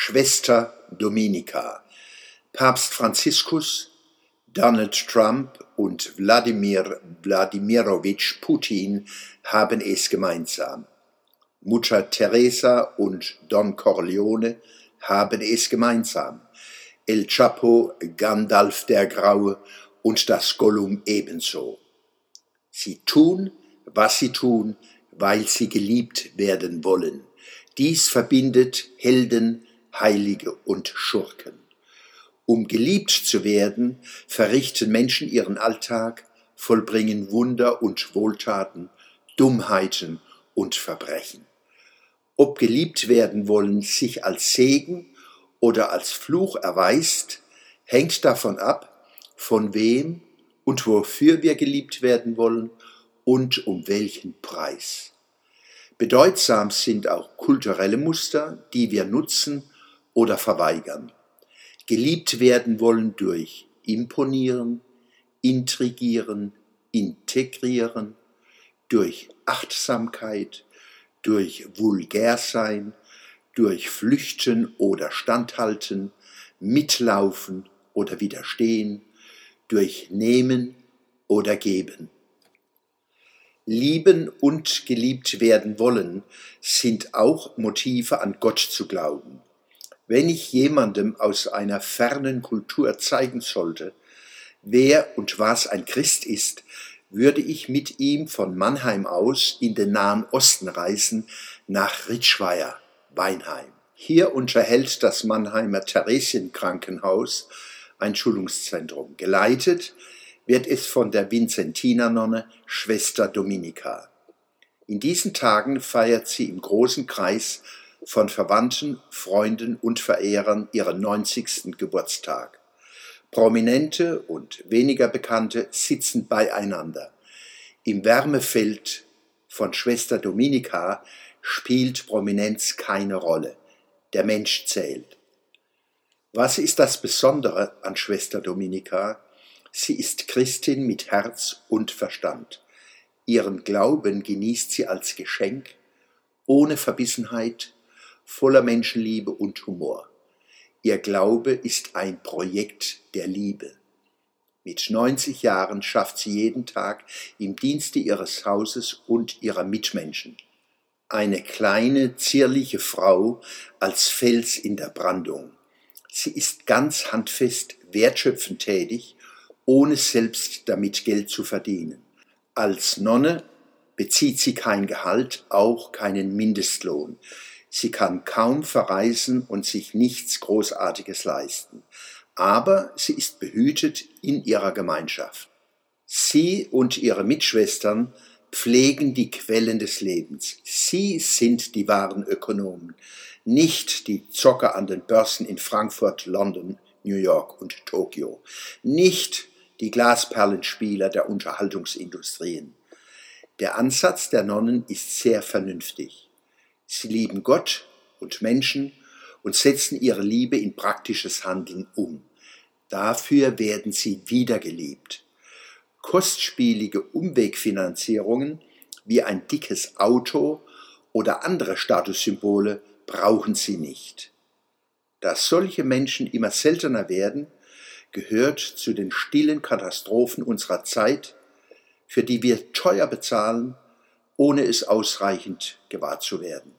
Schwester Dominika. Papst Franziskus, Donald Trump und Wladimir Wladimirowitsch Putin haben es gemeinsam. Mutter Teresa und Don Corleone haben es gemeinsam. El Chapo, Gandalf der Graue und das Gollum ebenso. Sie tun, was sie tun, weil sie geliebt werden wollen. Dies verbindet Helden, Heilige und Schurken. Um geliebt zu werden, verrichten Menschen ihren Alltag, vollbringen Wunder und Wohltaten, Dummheiten und Verbrechen. Ob geliebt werden wollen sich als Segen oder als Fluch erweist, hängt davon ab, von wem und wofür wir geliebt werden wollen und um welchen Preis. Bedeutsam sind auch kulturelle Muster, die wir nutzen oder verweigern. Geliebt werden wollen durch imponieren, intrigieren, integrieren, durch Achtsamkeit, durch Vulgärsein, durch Flüchten oder Standhalten, Mitlaufen oder Widerstehen, durch Nehmen oder Geben. Lieben und geliebt werden wollen sind auch Motive an Gott zu glauben. Wenn ich jemandem aus einer fernen Kultur zeigen sollte, wer und was ein Christ ist, würde ich mit ihm von Mannheim aus in den Nahen Osten reisen, nach Ritschweier, Weinheim. Hier unterhält das Mannheimer Theresienkrankenhaus ein Schulungszentrum. Geleitet wird es von der Vinzentinernonne Schwester Dominika. In diesen Tagen feiert sie im großen Kreis von Verwandten, Freunden und Verehrern ihren 90. Geburtstag. Prominente und weniger Bekannte sitzen beieinander. Im Wärmefeld von Schwester Dominika spielt Prominenz keine Rolle. Der Mensch zählt. Was ist das Besondere an Schwester Dominika? Sie ist Christin mit Herz und Verstand. Ihren Glauben genießt sie als Geschenk, ohne Verbissenheit, voller Menschenliebe und Humor. Ihr Glaube ist ein Projekt der Liebe. Mit 90 Jahren schafft sie jeden Tag im Dienste ihres Hauses und ihrer Mitmenschen. Eine kleine, zierliche Frau als Fels in der Brandung. Sie ist ganz handfest, wertschöpfend tätig ohne selbst damit Geld zu verdienen. Als Nonne bezieht sie kein Gehalt, auch keinen Mindestlohn. Sie kann kaum verreisen und sich nichts Großartiges leisten. Aber sie ist behütet in ihrer Gemeinschaft. Sie und ihre Mitschwestern pflegen die Quellen des Lebens. Sie sind die wahren Ökonomen, nicht die Zocker an den Börsen in Frankfurt, London, New York und Tokio, nicht die Glasperlenspieler der Unterhaltungsindustrien. Der Ansatz der Nonnen ist sehr vernünftig. Sie lieben Gott und Menschen und setzen ihre Liebe in praktisches Handeln um. Dafür werden sie wiedergeliebt. Kostspielige Umwegfinanzierungen wie ein dickes Auto oder andere Statussymbole brauchen sie nicht. Dass solche Menschen immer seltener werden, gehört zu den stillen Katastrophen unserer Zeit, für die wir teuer bezahlen, ohne es ausreichend gewahr zu werden.